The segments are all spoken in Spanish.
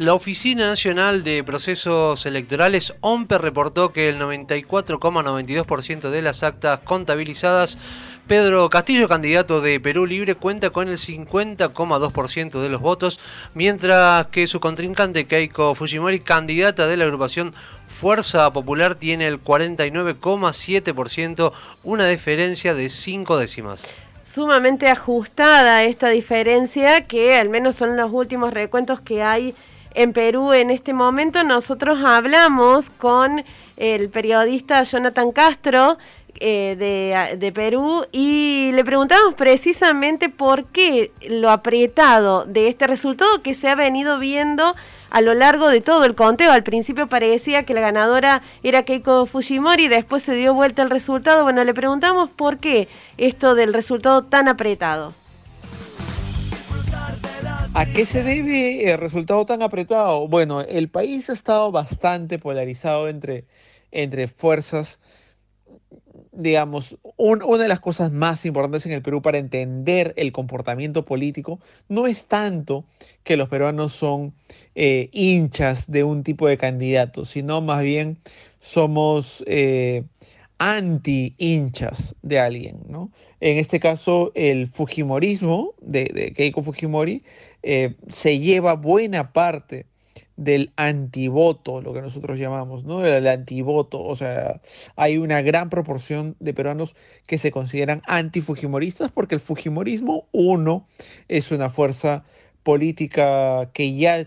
La Oficina Nacional de Procesos Electorales, OMPE, reportó que el 94,92% de las actas contabilizadas, Pedro Castillo, candidato de Perú Libre, cuenta con el 50,2% de los votos, mientras que su contrincante Keiko Fujimori, candidata de la agrupación Fuerza Popular, tiene el 49,7%, una diferencia de 5 décimas. Sumamente ajustada esta diferencia que al menos son los últimos recuentos que hay en Perú en este momento. Nosotros hablamos con el periodista Jonathan Castro eh, de, de, Perú y le preguntamos precisamente por qué lo apretado de este resultado que se ha venido viendo a lo largo de todo el conteo. Al principio parecía que la ganadora era Keiko Fujimori, después se dio vuelta el resultado. Bueno, le preguntamos por qué esto del resultado tan apretado. ¿A qué se debe el resultado tan apretado? Bueno, el país ha estado bastante polarizado entre, entre fuerzas. Digamos, una de las cosas más importantes en el Perú para entender el comportamiento político no es tanto que los peruanos son eh, hinchas de un tipo de candidato, sino más bien somos eh, anti-hinchas de alguien, ¿no? En este caso, el Fujimorismo de, Keiko Fujimori eh, se lleva buena parte del antivoto, lo que nosotros llamamos, ¿no? El antivoto, o sea, hay una gran proporción de peruanos que se consideran antifujimoristas porque el fujimorismo, uno, es una fuerza política que ya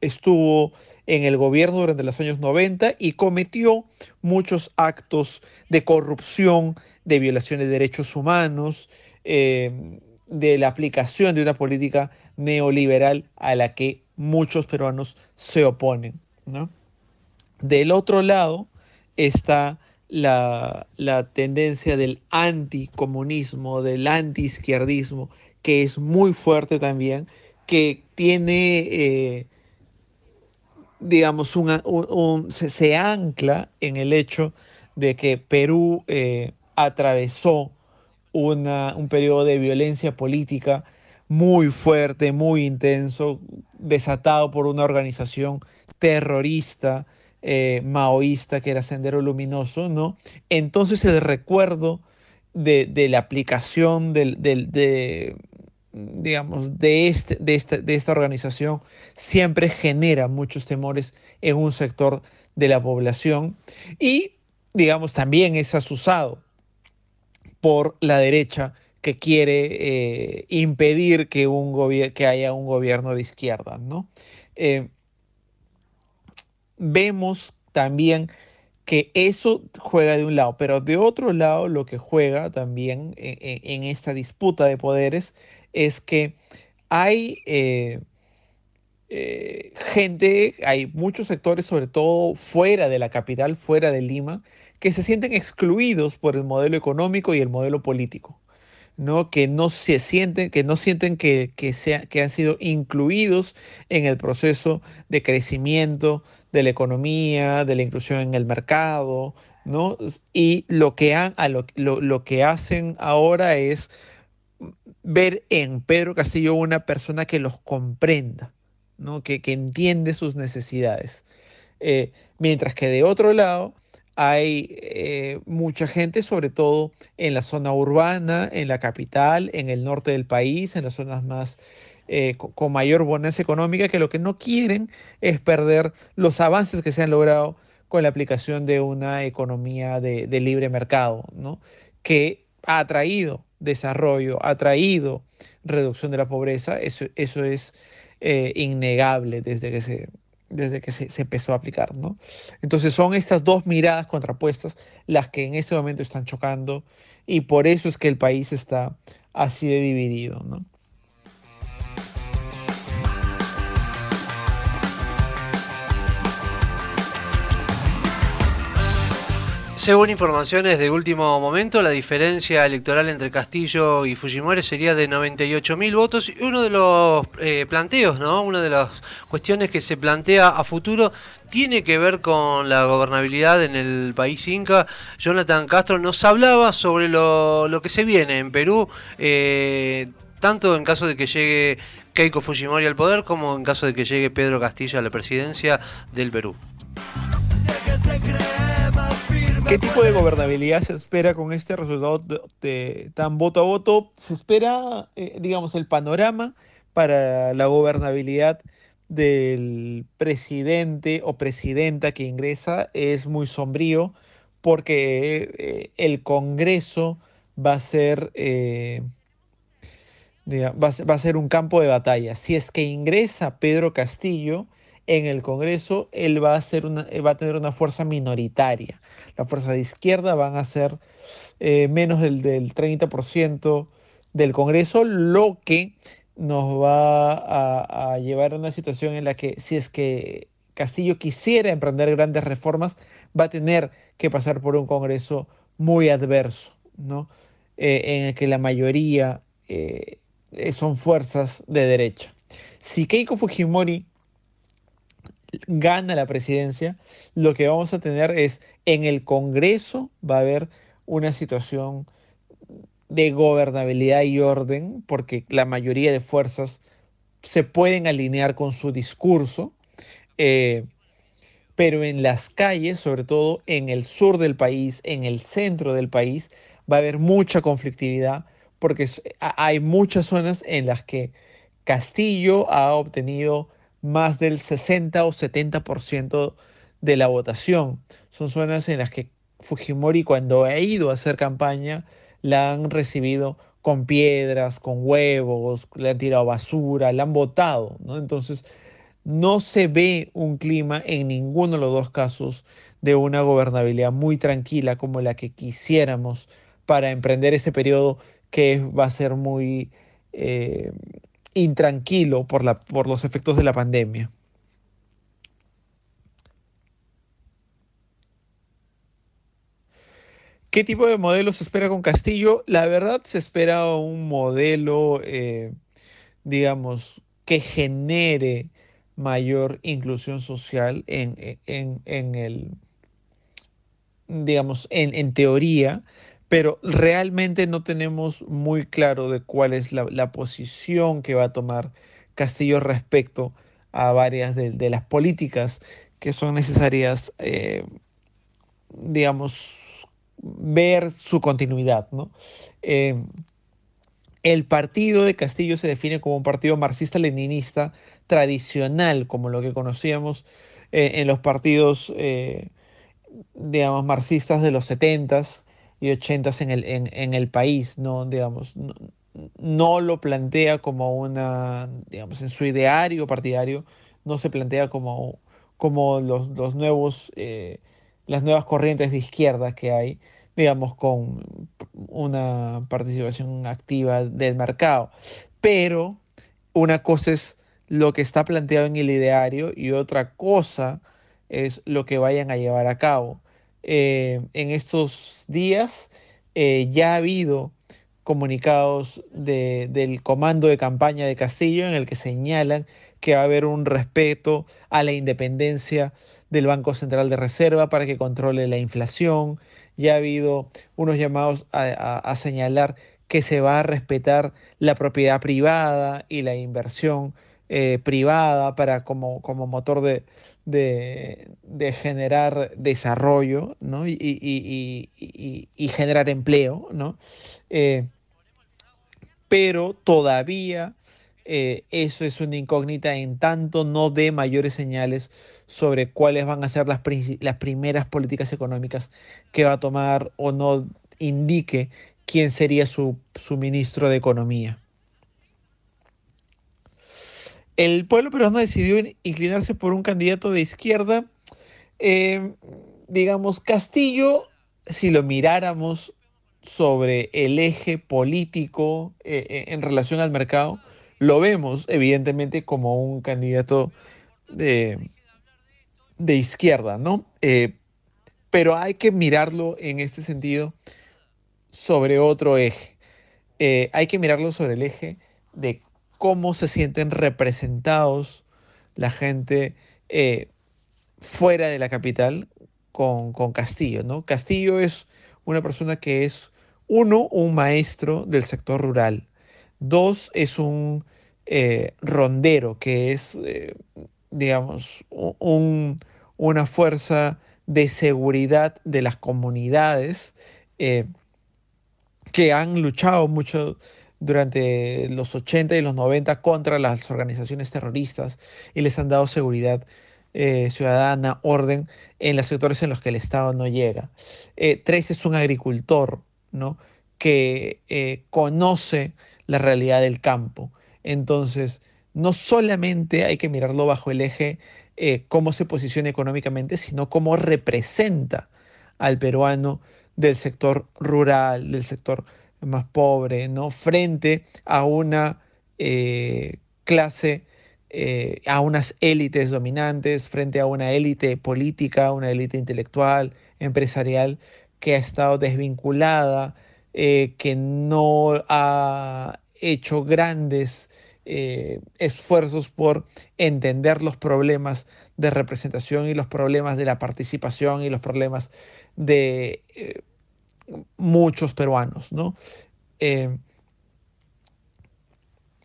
estuvo en el gobierno durante los años 90 y cometió muchos actos de corrupción, de violación de derechos humanos, eh, de la aplicación de una política neoliberal a la que muchos peruanos se oponen. Del otro lado está la, tendencia del anticomunismo, del antiizquierdismo, que es muy fuerte también, que tiene eh, digamos, un, se, ancla en el hecho de que Perú eh, atravesó un periodo de violencia política muy fuerte, muy intenso, desatado por una organización terrorista, eh, maoísta, que era Sendero Luminoso, ¿no? Entonces el recuerdo de, la aplicación de, digamos, de, este, de, esta, de esta organización siempre genera muchos temores en un sector de la población y, digamos, también es asusado por la derecha que quiere eh, impedir que, haya un gobierno de izquierda. ¿no? Eh, vemos también que eso juega de un lado, pero de otro lado lo que juega también en esta disputa de poderes es que hay eh, gente, hay muchos sectores, sobre todo fuera de la capital, fuera de Lima, que se sienten excluidos por el modelo económico y el modelo político. ¿No? que no se sienten, que no sienten que, sea, que han sido incluidos en el proceso de crecimiento de la economía, de la inclusión en el mercado, ¿no? Y lo que, han, a lo, lo que hacen ahora es ver en Pedro Castillo una persona que los comprenda, ¿no? que, entiende sus necesidades. Eh, mientras que de otro lado hay eh, mucha gente, sobre todo en la zona urbana, en la capital, en el norte del país, en las zonas más eh, con, mayor bonanza económica, que lo que no quieren es perder los avances que se han logrado con la aplicación de una economía de, libre mercado, ¿no? que ha traído desarrollo, ha traído reducción de la pobreza, eso, eso es eh, innegable desde que, se, desde que se, empezó a aplicar. ¿no? Entonces son estas dos miradas contrapuestas las que en este momento están chocando y por eso es que el país está así de dividido. ¿no? Según informaciones de último momento, la diferencia electoral entre Castillo y Fujimori sería de 98.000 votos y uno de los eh, planteos, ¿no? Una de las cuestiones que se plantea a futuro tiene que ver con la gobernabilidad en el país inca. Jonathan Castro nos hablaba sobre lo, que se viene en Perú. Eh, tanto en caso de que llegue Keiko Fujimori al poder como en caso de que llegue Pedro Castillo a la presidencia del Perú. ¿Qué tipo de gobernabilidad se espera con este resultado de, tan voto a voto? Se espera, eh, digamos, el panorama para la gobernabilidad del presidente o presidenta que ingresa es muy sombrío porque eh, el Congreso va a ser eh, va, a ser un campo de batalla. Si es que ingresa Pedro Castillo en el Congreso, él va a, tener una fuerza minoritaria. La fuerza de izquierda van a ser eh, menos del, del 30% del Congreso, lo que nos va a, a, llevar a una situación en la que si es que Castillo quisiera emprender grandes reformas, va a tener que pasar por un Congreso muy adverso, ¿no? Eh, en el que la mayoría eh, son fuerzas de derecha. Si Keiko Fujimori gana la presidencia, lo que vamos a tener es en el Congreso va a haber una situación de gobernabilidad y orden, porque la mayoría de fuerzas se pueden alinear con su discurso, eh, pero en las calles, sobre todo en el sur del país, en el centro del país, va a haber mucha conflictividad, porque hay muchas zonas en las que Castillo ha obtenido más del 60 o 70% de la votación. Son zonas en las que Fujimori cuando ha ido a hacer campaña la han recibido con piedras, con huevos, le han tirado basura, la han votado, ¿no? Entonces, no se ve un clima en ninguno de los dos casos de una gobernabilidad muy tranquila como la que quisiéramos para emprender este periodo que va a ser muy eh, intranquilo por, la, por los efectos de la pandemia. ¿Qué tipo de modelo se espera con Castillo? La verdad se espera un modelo, eh, digamos, que genere mayor inclusión social en, el, digamos, en, teoría, pero realmente no tenemos muy claro de cuál es la, posición que va a tomar Castillo respecto a varias de, las políticas que son necesarias, eh, digamos, ver su continuidad. Eh, el partido de Castillo se define como un partido marxista-leninista tradicional, como lo que conocíamos eh, en los partidos, digamos, marxistas de los 70s y 80s en el, en, el país, ¿no? Digamos, no, lo plantea como una, digamos, en su ideario partidario, no se plantea como, como los, los nuevos las nuevas corrientes de izquierda que hay, digamos, con una participación activa del mercado. Pero una cosa es lo que está planteado en el ideario y otra cosa es lo que vayan a llevar a cabo. Eh, en estos días eh, ya ha habido comunicados del comando de campaña de Castillo en el que señalan que va a haber un respeto a la independencia del Banco Central de Reserva para que controle la inflación. Ya ha habido unos llamados a, señalar que se va a respetar la propiedad privada y la inversión eh, privada para como, como motor de, de, generar desarrollo ¿no? y, y, generar empleo. ¿no? Eh, pero todavía eh, eso es una incógnita en tanto no dé mayores señales sobre cuáles van a ser las, las primeras políticas económicas que va a tomar o no indique quién sería su, ministro de Economía. El pueblo peruano decidió inclinarse por un candidato de izquierda. Eh, digamos, Castillo, si lo miráramos sobre el eje político eh, en relación al mercado, lo vemos evidentemente como un candidato de, de izquierda, ¿no? Eh, pero hay que mirarlo en este sentido sobre otro eje. Eh, hay que mirarlo sobre el eje de cómo se sienten representados la gente eh, fuera de la capital con, Castillo, ¿no? Castillo es una persona que es, uno, un maestro del sector rural, dos, es un eh, rondero, que es, eh, digamos, una fuerza de seguridad de las comunidades que han luchado mucho durante los 80 y los 90 contra las organizaciones terroristas y les han dado seguridad ciudadana, orden en los sectores en los que el Estado no llega. Trace es un agricultor, ¿no? que conoce la realidad del campo entonces, no solamente hay que mirarlo bajo el eje eh, cómo se posiciona económicamente, sino cómo representa al peruano del sector rural, del sector más pobre, ¿no? Frente a una eh, clase, eh, a unas élites dominantes, frente a una élite política, una élite intelectual, empresarial, que ha estado desvinculada, que no ha hecho grandes eh, esfuerzos por entender los problemas de representación y los problemas de la participación y los problemas de eh, muchos peruanos, ¿no? Eh,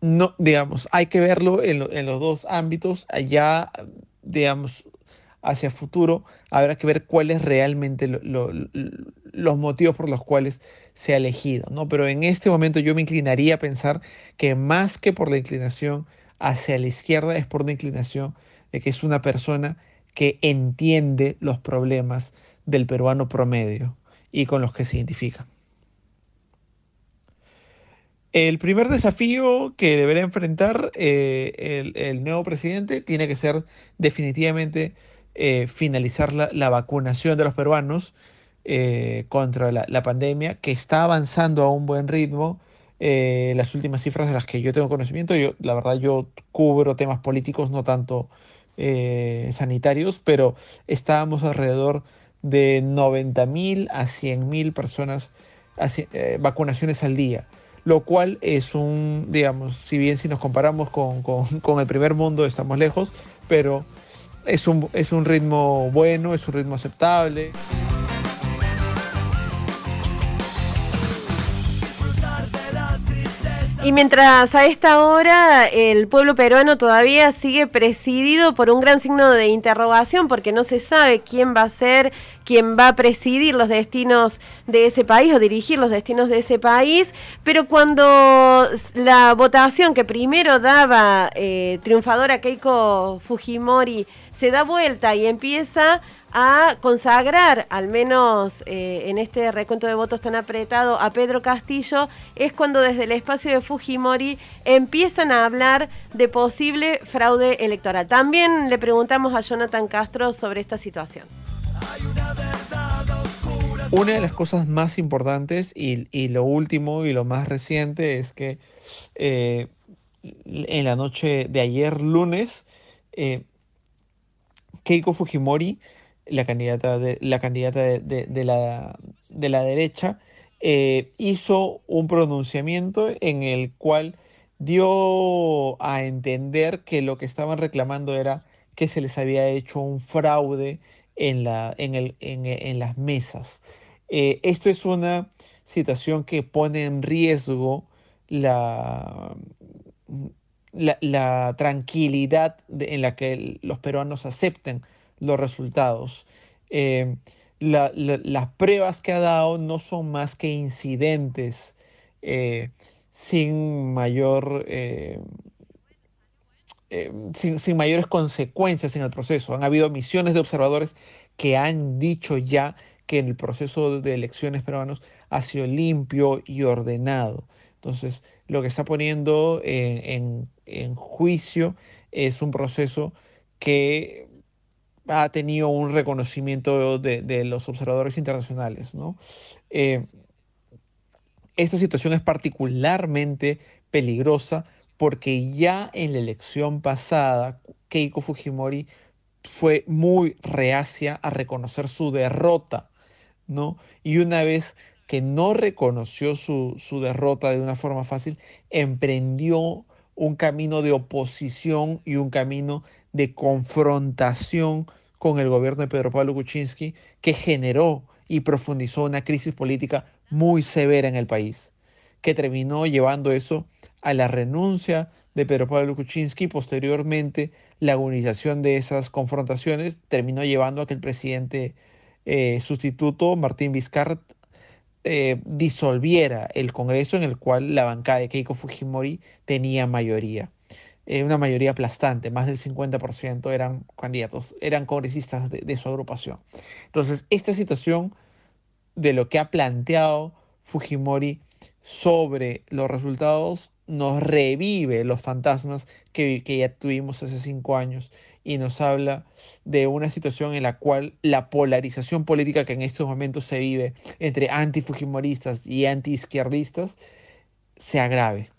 no, digamos, hay que verlo en, los dos ámbitos. Allá, digamos, hacia futuro, habrá que ver cuáles realmente los motivos por los cuales se ha elegido, ¿no? Pero en este momento yo me inclinaría a pensar que más que por la inclinación hacia la izquierda es por la inclinación de que es una persona que entiende los problemas del peruano promedio y con los que se identifica. El primer desafío que deberá enfrentar eh, el, nuevo presidente tiene que ser definitivamente eh, finalizar la, vacunación de los peruanos eh, contra la, pandemia, que está avanzando a un buen ritmo. Las últimas cifras de las que yo tengo conocimiento, yo, la verdad yo cubro temas políticos, no tanto sanitarios, pero estábamos alrededor de 90.000 a 100.000 personas, vacunaciones al día lo cual es un, digamos, si bien si nos comparamos con, con, el primer mundo estamos lejos, pero es un, es un ritmo bueno, es un ritmo aceptable. Y mientras a esta hora el pueblo peruano todavía sigue presidido por un gran signo de interrogación porque no se sabe quién va a ser, quién va a presidir los destinos de ese país o dirigir los destinos de ese país, pero cuando la votación que primero daba eh, triunfadora Keiko Fujimori se da vuelta y empieza a consagrar, al menos eh, en este recuento de votos tan apretado, a Pedro Castillo, es cuando desde el espacio de Fujimori empiezan a hablar de posible fraude electoral. También le preguntamos a Jonathan Castro sobre esta situación. Una de las cosas más importantes y, lo último y lo más reciente es que eh, en la noche de ayer lunes, eh, Keiko Fujimori la candidata de la, derecha, eh, hizo un pronunciamiento en el cual dio a entender que lo que estaban reclamando era que se les había hecho un fraude en, la, en, el, en, las mesas. Eh, esto es una situación que pone en riesgo la, la, tranquilidad en la que los peruanos acepten los resultados. Eh, las pruebas que ha dado no son más que incidentes eh, sin mayor... Eh, sin, sin, mayores consecuencias en el proceso. Han habido misiones de observadores que han dicho ya que el proceso de elecciones peruanos ha sido limpio y ordenado. Entonces, lo que está poniendo en, en juicio es un proceso que ha tenido un reconocimiento de, los observadores internacionales. ¿no? Eh, esta situación es particularmente peligrosa porque ya en la elección pasada, Keiko Fujimori fue muy reacia a reconocer su derrota, ¿no? Y una vez que no reconoció su, su derrota de una forma fácil, emprendió un camino de oposición y un camino de confrontación con el gobierno de Pedro Pablo Kuczynski que generó y profundizó una crisis política muy severa en el país, que terminó llevando eso a la renuncia de Pedro Pablo Kuczynski. Posteriormente, la agonización de esas confrontaciones terminó llevando a que el presidente eh, sustituto, Martín Vizcarra, eh, disolviera el Congreso en el cual la bancada de Keiko Fujimori tenía mayoría. Eh, una mayoría aplastante, más del 50% eran candidatos, eran congresistas de, su agrupación. Entonces, esta situación de lo que ha planteado Fujimori sobre los resultados nos revive los fantasmas que, que, ya tuvimos hace cinco años y nos habla de una situación en la cual la polarización política que en estos momentos se vive entre antifujimoristas y antiizquierdistas se agrave.